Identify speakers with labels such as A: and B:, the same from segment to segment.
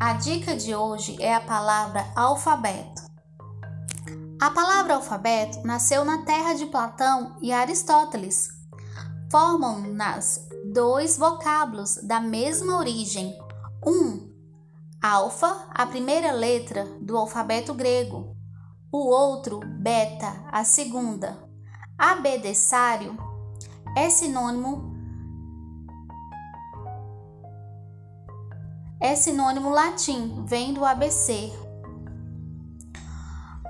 A: A dica de hoje é a palavra alfabeto. A palavra alfabeto nasceu na terra de Platão e Aristóteles. Formam-nas dois vocábulos da mesma origem. Um, alfa, a primeira letra do alfabeto grego. O outro, beta, a segunda. Abecedário é sinônimo é sinônimo latim, vem do ABC.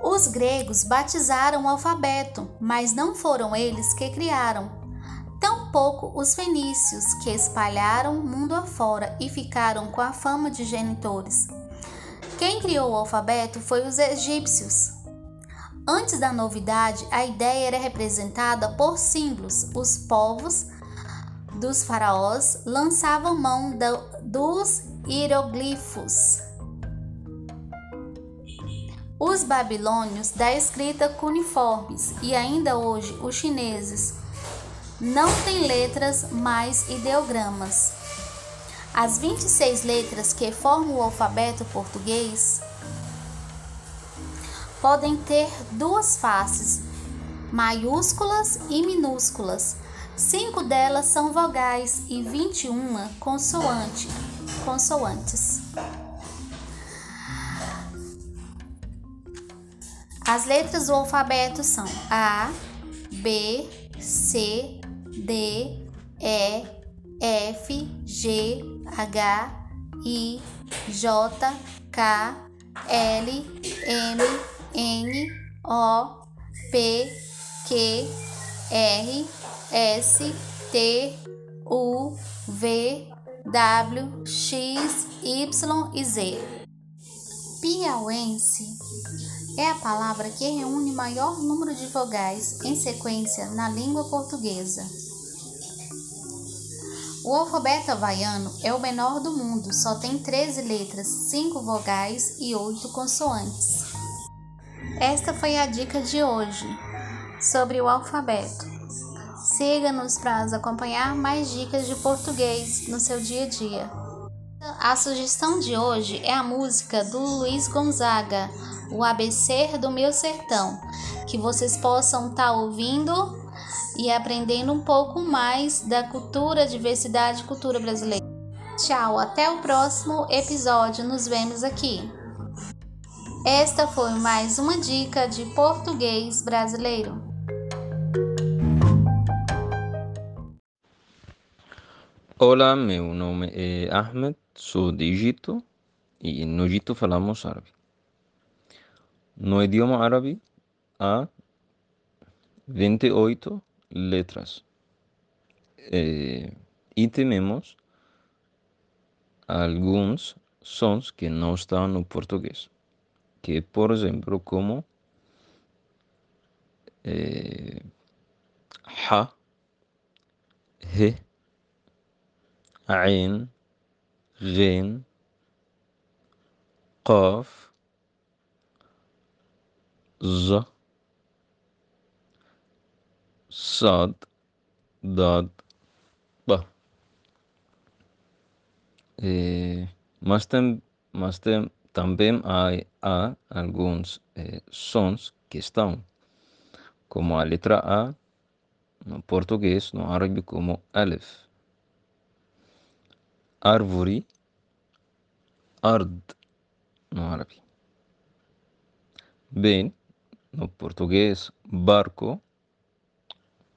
A: Os gregos batizaram o alfabeto, mas não foram eles que criaram. Tampouco os fenícios, que espalharam mundo afora e ficaram com a fama de genitores. Quem criou o alfabeto foi os egípcios. Antes da novidade, a ideia era representada por símbolos. Os povos dos faraós lançavam mão dos hieroglifos. Os babilônios da escrita cuneiformes e ainda hoje os chineses não têm letras, mas ideogramas. As 26 letras que formam o alfabeto português podem ter duas faces, maiúsculas e minúsculas. Cinco delas são vogais e 21 consoante, consoantes. As letras do alfabeto são A, B, C, D, E, F, G, H, I, J, K, L, M, N, O, P, Q, R, S, T, U, V, W, X, Y e Z. Piauense é a palavra que reúne maior número de vogais em sequência na língua portuguesa. O alfabeto havaiano é o menor do mundo, só tem 13 letras, 5 vogais e 8 consoantes. Esta foi a dica de hoje sobre o alfabeto. Siga-nos para acompanhar mais dicas de português no seu dia a dia. A sugestão de hoje é a música do Luiz Gonzaga, O ABC do Meu Sertão, que vocês possam estar tá ouvindo e aprendendo um pouco mais da cultura, diversidade e cultura brasileira. Tchau, até o próximo episódio, nos vemos aqui. Esta foi mais uma dica de português brasileiro.
B: Olá, meu nome é Ahmed, sou de Egito e no Egito falamos árabe. No idioma árabe há 28 letras eh, e temos alguns sons que não estão no português que, por exemplo, como eh, ha, he, ain, gin, qaf, z, sad, dad, ba. Eh, mas, tem, mas tem, também há, há alguns eh, sons que estão, como a letra A no português, no árabe como alif. Árvore, ard. No árabe. Bem, no português, barco,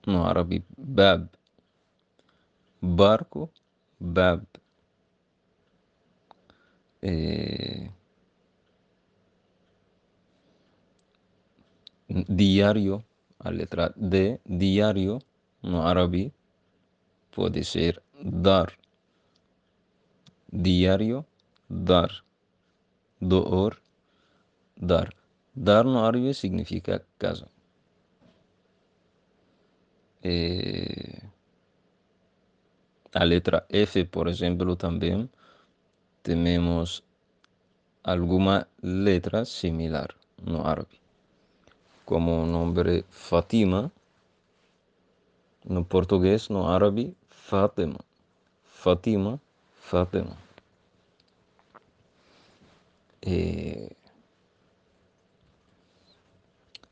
B: no árabe, bab. Barco, bab. Eh, diário, a letra D, diário, no árabe, pode ser dar. Diário, dar. Door, dar. Dar no árabe significa casa. Eh, a letra F, por exemplo, também temos alguma letra similar no árabe como nombre Fatima, no português, no árabe, Fátima. Fatima, Fátima. É,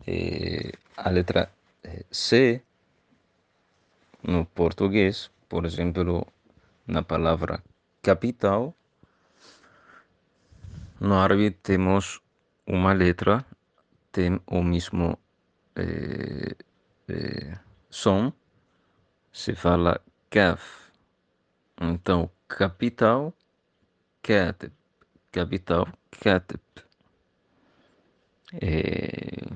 B: é, a letra C no português, por exemplo, na palavra capital, no árabe temos uma letra, tem o mesmo é, é, som, se fala kaf. Então, capital, katib. Capital, katib. É...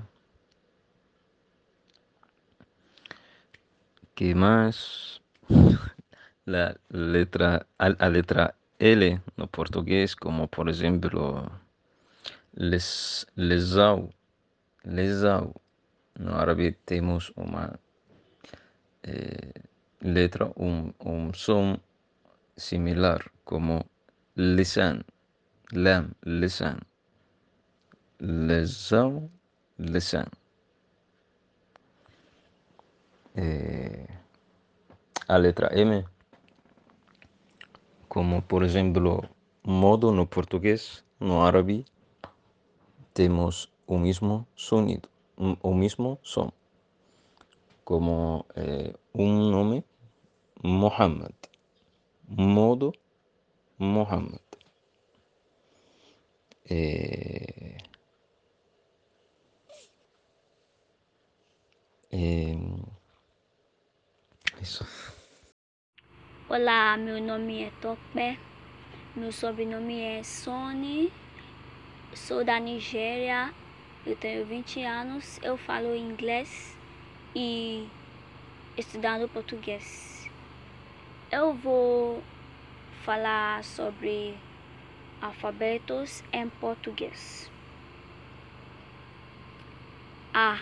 B: que mais? La letra, a, a letra L no português, como por exemplo, les, lesau, lesau. No árabe temos uma eh, letra, um, um som similar, como lisan, lam, lisan. Lesão, lisan. Eh, a letra M, como por exemplo, modo no português, no árabe, temos o mesmo sonido, o mesmo som, como eh, um nome, Muhammad, modo, Muhammad. Eh, eh, isso.
C: Olá, meu nome é Topé, meu sobrenome é Sony, sou da Nigéria, eu tenho 20 anos, eu falo inglês e estudando português. Eu vou falar sobre alfabetos em português. A.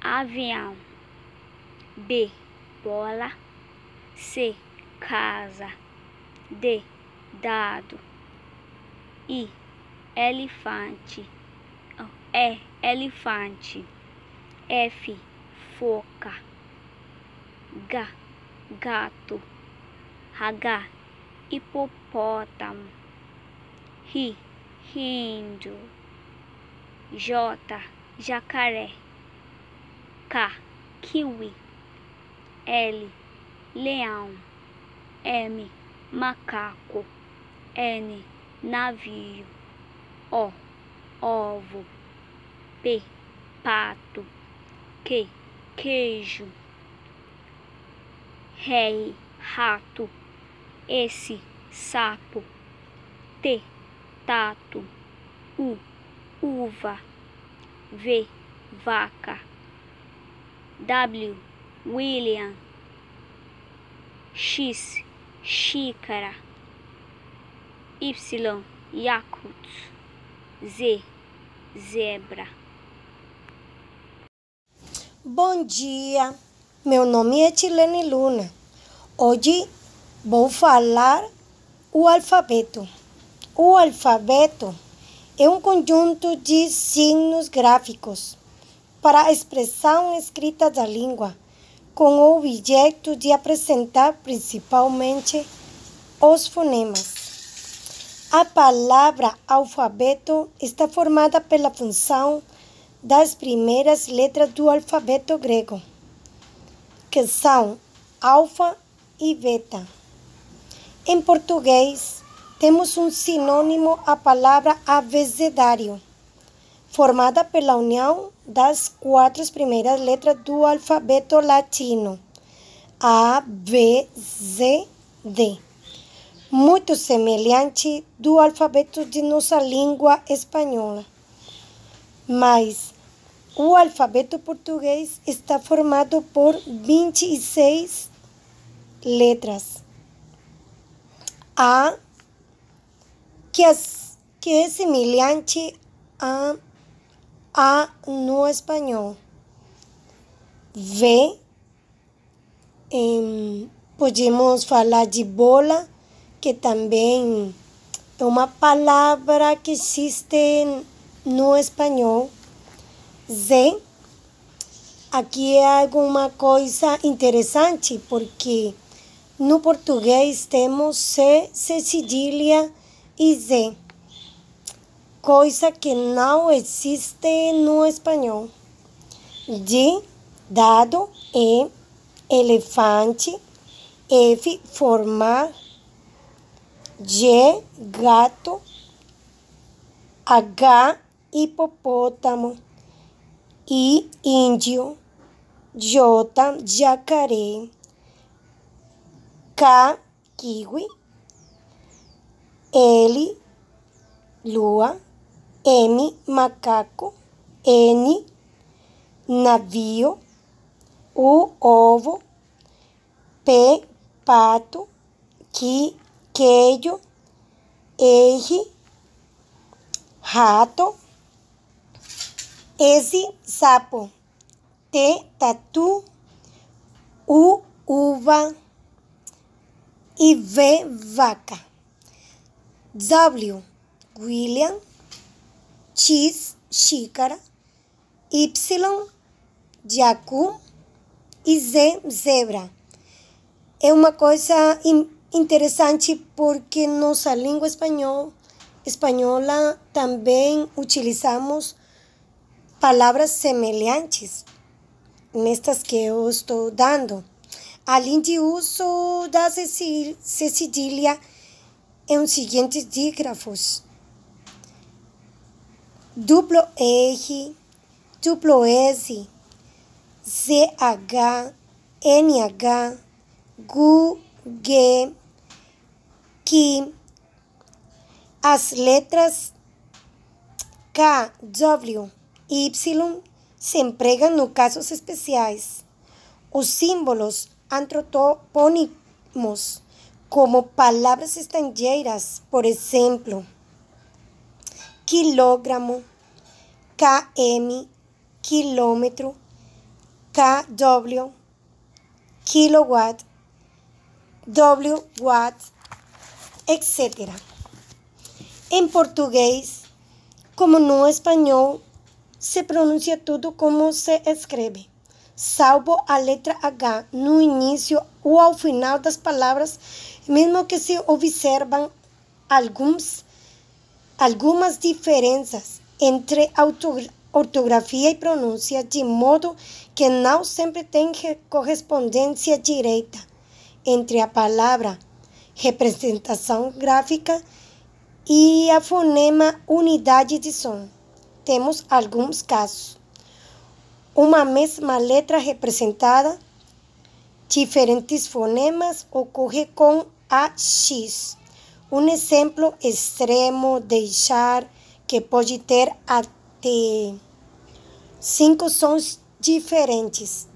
C: Avião. B. Bola. C. Casa. D. Dado. I. Elefante. E. Elefante. F. Foca. G. Gato. H. Hipopótamo. Ri. Rindo. J. Jacaré. K. Kiwi. L leão, M, macaco, N, navio, O, ovo, P, pato, Q, queijo, rei, rato, S, sapo, T, tato, U, uva, V, vaca, W, William, X, xícara, Y, Yakut, Z, zebra.
D: Bom dia, meu nome é Tilene Luna. Hoje vou falar o alfabeto. O alfabeto é um conjunto de signos gráficos para a expressão escrita da língua com o objeto de apresentar principalmente os fonemas. A palavra alfabeto está formada pela função das primeiras letras do alfabeto grego, que são alfa e beta. Em português, temos um sinônimo à palavra abecedário formada pela união das quatro primeiras letras do alfabeto latino: A, B, Z, D. Muito semelhante do alfabeto de nossa língua espanhola. Mas o alfabeto português está formado por 26 letras. A, que, é semelhante a a no espanhol. V, em, podemos falar de bola, que também é uma palavra que existe no espanhol. Z, aqui é alguma coisa interessante, porque no português temos C, C cedilha e Z. coisa que não existe no espanhol. D, dado, E, elefante, F, formar, G, gato, H, hipopótamo, I, índio, J, jacaré, K, kiwi, L, lua, M, macaco, N, navio, U, ovo, P, pato, Q, queijo, R, rato, S, sapo, T, tatu, U, uva e V, vaca. W, William, X, xícara, Y, jacu e Z, zebra. É uma coisa interessante porque nossa língua espanhol, espanhola também utilizamos palavras semelhantes nestas que eu estou dando. Além de uso da cedilha em os seguintes dígrafos. Duplo R, duplo S, ZH, NH, GU, G, Q. As letras K, W Y se empregam no casos especiais. Os símbolos antropônimos, como palavras estrangeiras, por exemplo, quilogramo, km, quilômetro, kW, kilowatt, watt, etc. Em português, como no espanhol, se pronuncia tudo como se escreve, salvo a letra H no início ou ao final das palavras, mesmo que se observam alguns, algumas diferenças entre ortografia e pronúncia, de modo que não sempre tem correspondência direta entre a palavra representação gráfica e a fonema unidade de som. Temos alguns casos. Uma mesma letra representada, diferentes fonemas ocorre com a X. Um exemplo extremo deixar que pode ter até cinco sons diferentes.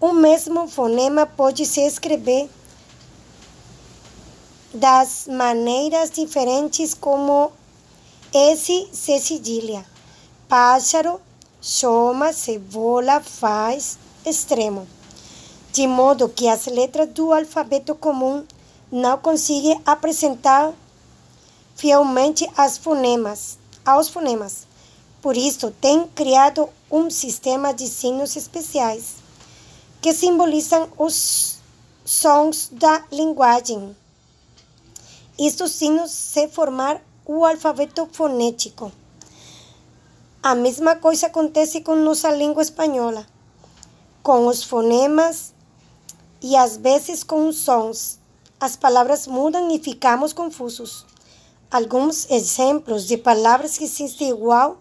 D: O mesmo fonema pode se escrever das maneiras diferentes como esse se cedilha. Pássaro, chama, cebola, faz, extremo. De modo que as letras do alfabeto comum não conseguem apresentar fielmente as fonemas, aos fonemas. Por isso, tem criado um sistema de signos especiais que simbolizam os sons da linguagem. Estes signos se formar o alfabeto fonético. A mesma coisa acontece com nossa língua espanhola, com os fonemas e às vezes com os sons. As palavras mudam e ficamos confusos. Alguns exemplos de palavras que existem igual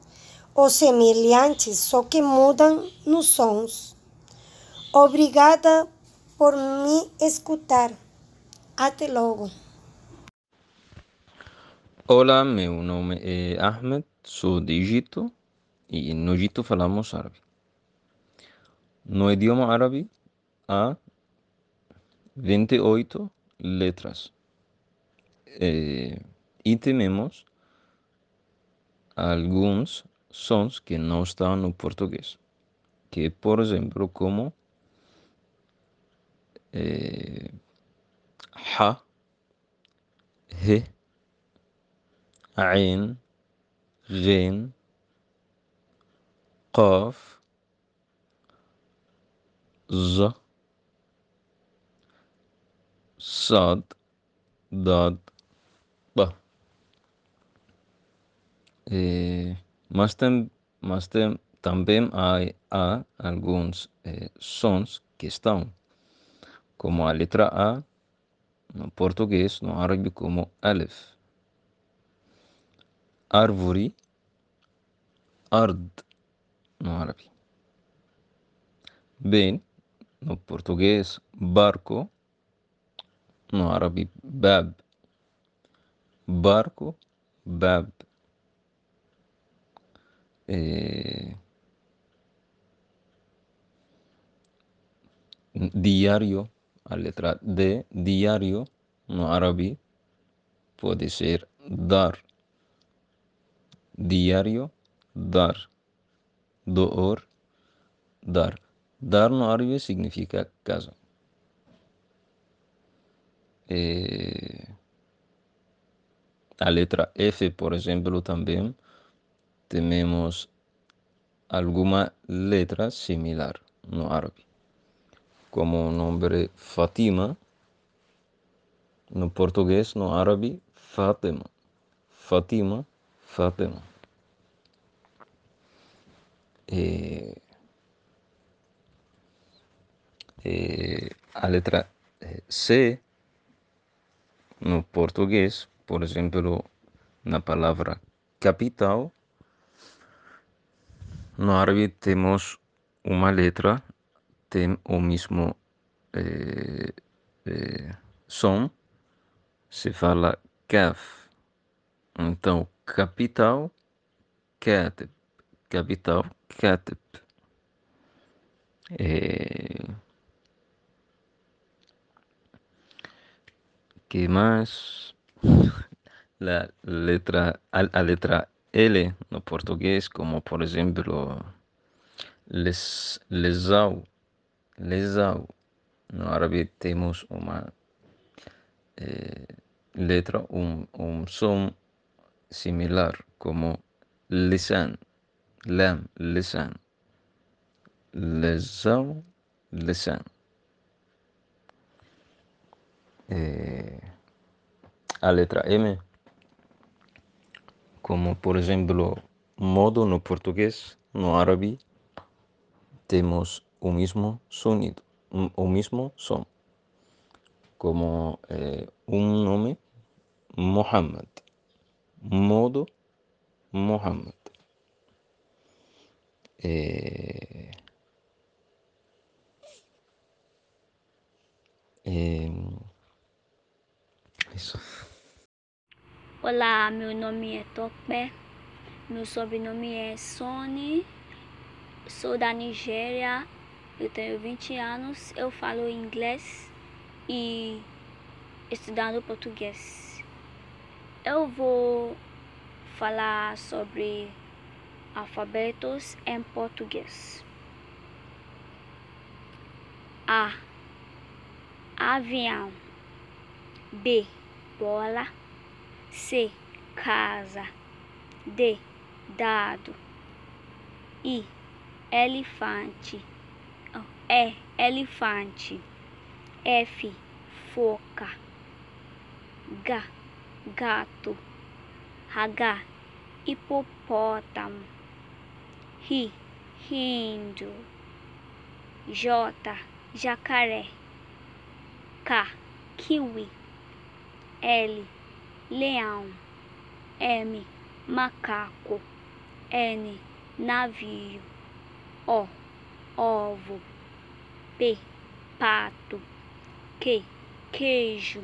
D: ou semelhantes, só que mudam nos sons. Obrigada por me escutar. Até logo.
B: Olá, meu nome é Ahmed, sou de Egito e no Egito falamos árabe. No idioma árabe há 28 letras. Eh, y tenemos algunos sons que no están en portugués. Que, por ejemplo, como eh, ha, he, ain, gen, qaf, z, સાત દાંત ba. Eh, más, tem, más tem, también hay a algunos eh, sons que están, como a letra A, no portugués, no árabe, como alef. Arvori, ard, no árabe. Ben, no portugués, barco, no árabe, bab. Barco, bab. Diário, a letra D, diário, no árabe, pode ser dar. Diário, dar. Door, dar. Dar no árabe significa casa. Eh, a letra F, por exemplo, também temos alguma letra similar no árabe, como o nome Fatima, no português, no árabe, Fátima. Fatima, Fátima. Eh, eh, letra C no português, por exemplo, na palavra capital, no árabe temos uma letra, tem o mesmo eh, eh, som, se fala kaf. Então, capital, katib. Capital, katib. Eh, más? La letra, a, letra L no português, como por exemplo, les, lesau, lesau. No árabe temos uma eh, letra, um, um som similar, como lisan, lam, lisan. Lesau, lisan. Eh, a letra M, como por exemplo, modo no português, no árabe, temos o mesmo sonido, o mesmo som, como eh, um nome, Muhammad, modo, Muhammad. Eh, eh, isso.
C: Olá, meu nome é Topé, meu sobrenome é Sony, sou da Nigéria, eu tenho 20 anos, eu falo inglês e estudando português. Eu vou falar sobre alfabetos em português. A. Avião. B. Bola. C. Casa. D. Dado. I. Elefante. E. Elefante. F. Foca. G. Gato. H. Hipopótamo. Ri. Rindo. J. Jacaré. K. Kiwi. L. Leão, M, macaco, N, navio, O, ovo, P, pato, Q, queijo,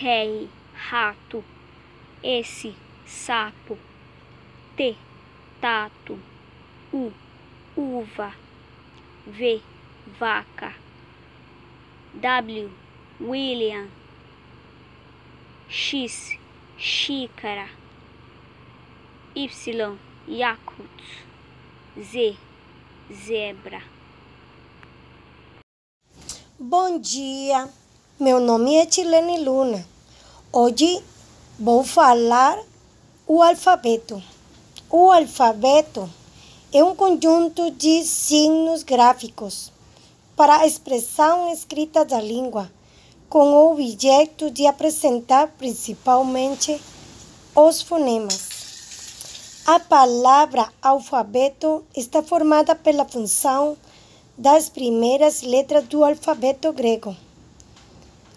C: R, rato, S, sapo, T, tato, U, uva, V, vaca, W, William, X, xícara, Y, Yakut, Z, zebra.
D: Bom dia, meu nome é Tilene Luna. Hoje vou falar o alfabeto. O alfabeto é um conjunto de signos gráficos para a expressão escrita da língua com o objeto de apresentar principalmente os fonemas. A palavra alfabeto está formada pela função das primeiras letras do alfabeto grego,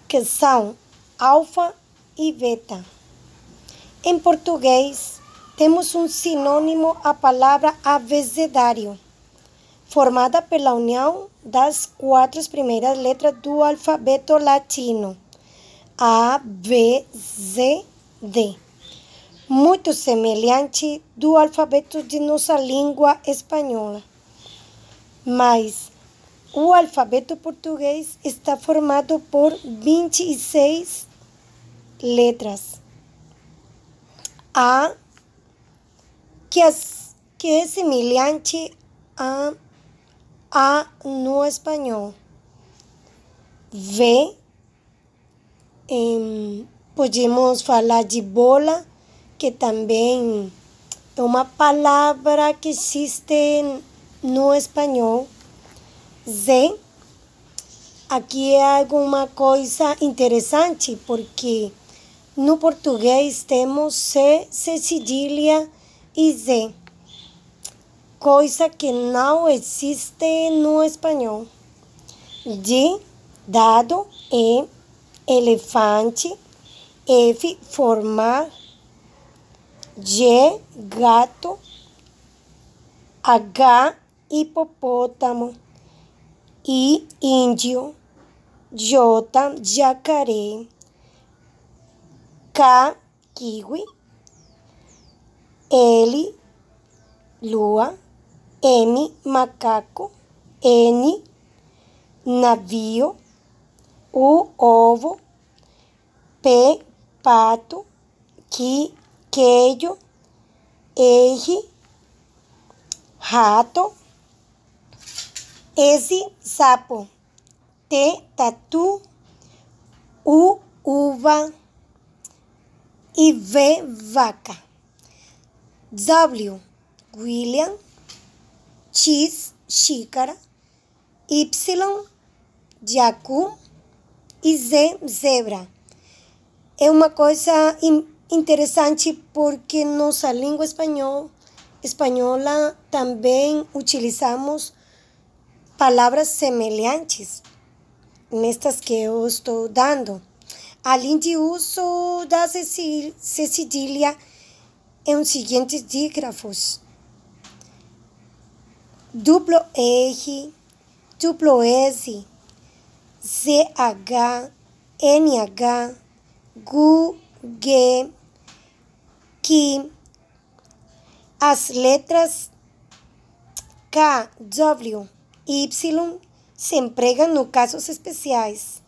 D: que são alfa e beta. Em português, temos um sinônimo à palavra abecedário, formada pela união das quatro primeiras letras do alfabeto latino: A, B, Z, D. Muito semelhante do alfabeto de nossa língua espanhola. Mas o alfabeto português está formado por 26 letras. A que, as, que é semelhante a A no espanhol. V, em, podemos falar de bola, que também é uma palavra que existe no espanhol. Z, aqui é alguma coisa interessante, porque no português temos C, C cedilha e Z, coisa que não existe no espanhol. D, dado, E, elefante, F, formar, G, gato, H, hipopótamo, I, índio, J, jacaré, K, kiwi, L, lua, M, macaco, N, navio, U, ovo, P, pato, Q, queijo, R, rato, S, sapo, T, tatu, U, uva e V, vaca. W, William, X, xícara, Y, jacu e Z, zebra. É uma coisa interessante porque nossa língua espanhol, espanhola também utilizamos palavras semelhantes nestas que eu estou dando. Além de uso da cedilha em os seguintes dígrafos: duplo R, duplo S, ZH, NH, GU, G, que as letras K, W Y se empregam no casos especiais.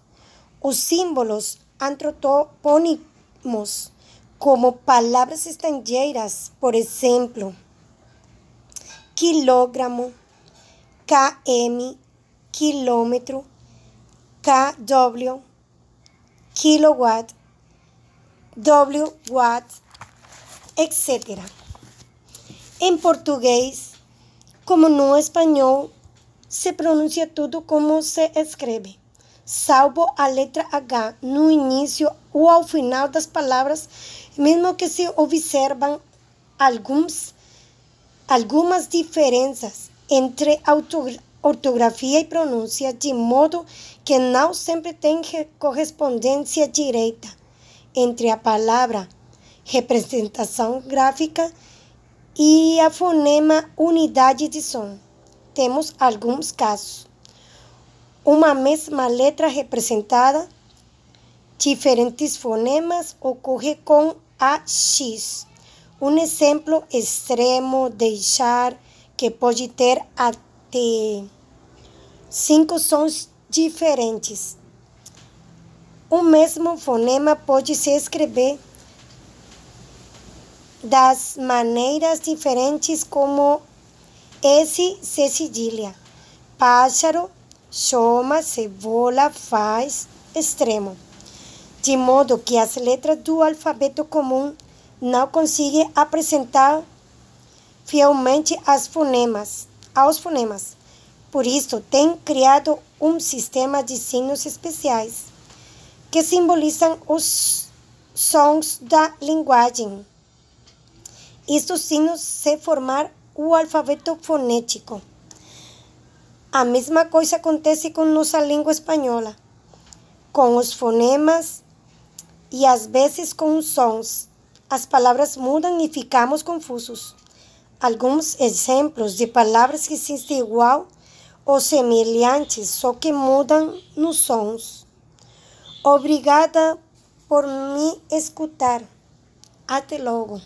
D: Os símbolos antropônimos como palavras estrangeiras, por exemplo, quilogramo, km, quilômetro, kW, kilowatt, w watt, etc. Em português, como no espanhol, se pronuncia tudo como se escreve salvo a letra H no início ou ao final das palavras, mesmo que se observam alguns, algumas diferenças entre ortografia e pronúncia, de modo que não sempre tem correspondência direta entre a palavra representação gráfica e a fonema unidade de som. Temos alguns casos uma mesma letra representada, diferentes fonemas ocorre com a X. Um exemplo extremo deixar que pode ter até cinco sons diferentes. O mesmo fonema pode se escrever das maneiras diferentes como esse C cedilha, pássaro, chama, cebola, faz, extremo. De modo que as letras do alfabeto comum não conseguem apresentar fielmente as fonemas, aos fonemas. Por isso, tem criado um sistema de signos especiais que simbolizam os sons da linguagem. estes signos se formar o alfabeto fonético. A mesma coisa acontece com nossa língua espanhola, com os fonemas e às vezes com os sons. As palavras mudam e ficamos confusos. Alguns exemplos de palavras que existem igual ou semelhantes, só que mudam nos sons. Obrigada por me escutar. Até logo.